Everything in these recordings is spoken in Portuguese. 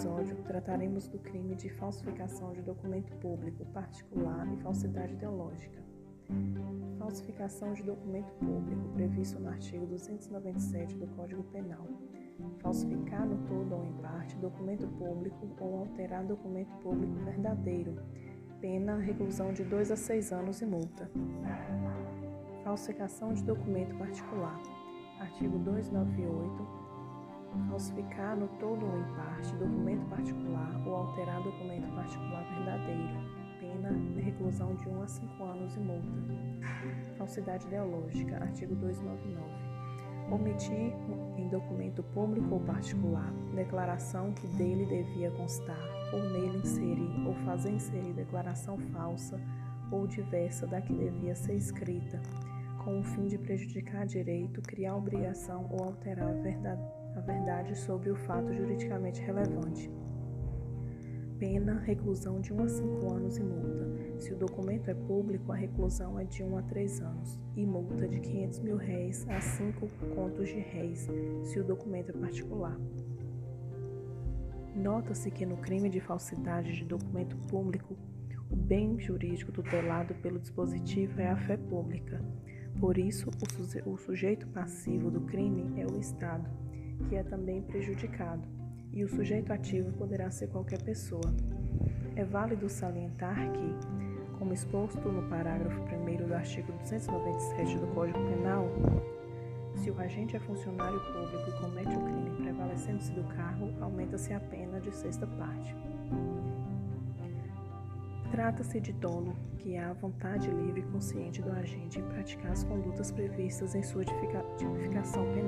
episódio, trataremos do crime de falsificação de documento público particular e falsidade ideológica. Falsificação de documento público, previsto no artigo 297 do Código Penal. Falsificar no todo ou em parte documento público ou alterar documento público verdadeiro. Pena reclusão de 2 a 6 anos e multa. Falsificação de documento particular. Artigo 298 falsificar no todo ou em parte documento particular ou alterar documento particular verdadeiro, pena de reclusão de 1 a 5 anos e multa. Falsidade ideológica, artigo 299. Omitir em documento público ou particular declaração que dele devia constar, ou nele inserir ou fazer inserir declaração falsa ou diversa da que devia ser escrita, com o fim de prejudicar direito, criar obrigação ou alterar a verdade a verdade sobre o fato juridicamente relevante. Pena, reclusão de 1 a 5 anos e multa. Se o documento é público, a reclusão é de 1 a 3 anos e multa de 500 mil réis a 5 contos de réis, se o documento é particular. Nota-se que no crime de falsidade de documento público, o bem jurídico tutelado pelo dispositivo é a fé pública. Por isso, o sujeito passivo do crime é o Estado que é também prejudicado, e o sujeito ativo poderá ser qualquer pessoa. É válido salientar que, como exposto no parágrafo 1 do artigo 297 do Código Penal, se o agente é funcionário público e comete o crime prevalecendo-se do cargo, aumenta-se a pena de sexta parte. Trata-se de dolo que há vontade livre e consciente do agente em praticar as condutas previstas em sua tipificação penal.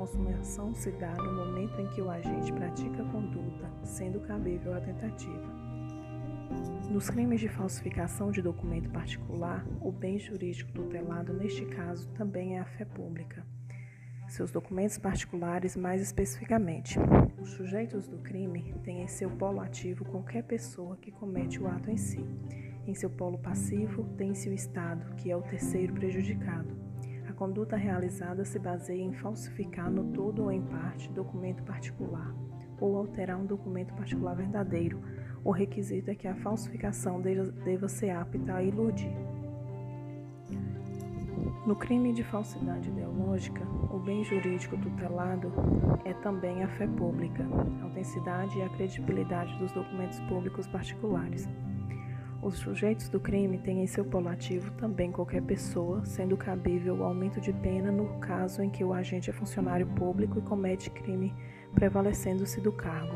Consumação se dá no momento em que o agente pratica a conduta, sendo cabível a tentativa. Nos crimes de falsificação de documento particular, o bem jurídico tutelado, neste caso, também é a fé pública. Seus documentos particulares, mais especificamente. Os sujeitos do crime têm em seu polo ativo qualquer pessoa que comete o ato em si. Em seu polo passivo, tem-se o Estado, que é o terceiro prejudicado conduta realizada se baseia em falsificar no todo ou em parte documento particular ou alterar um documento particular verdadeiro. O requisito é que a falsificação deva ser apta a iludir. No crime de falsidade ideológica, o bem jurídico tutelado é também a fé pública, a autenticidade e a credibilidade dos documentos públicos particulares. Os sujeitos do crime têm em seu polo ativo também qualquer pessoa, sendo cabível o aumento de pena no caso em que o agente é funcionário público e comete crime prevalecendo-se do cargo,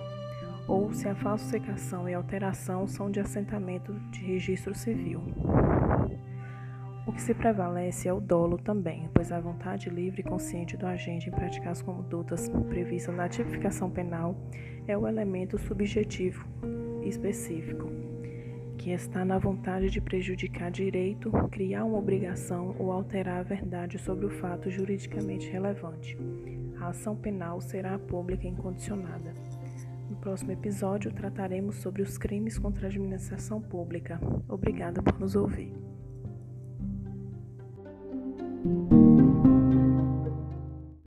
ou se a falsificação e alteração são de assentamento de registro civil. O que se prevalece é o dolo também, pois a vontade livre e consciente do agente em praticar as condutas previstas na tipificação penal é o elemento subjetivo específico que está na vontade de prejudicar direito, criar uma obrigação ou alterar a verdade sobre o fato juridicamente relevante. A ação penal será pública incondicionada. No próximo episódio, trataremos sobre os crimes contra a administração pública. Obrigada por nos ouvir.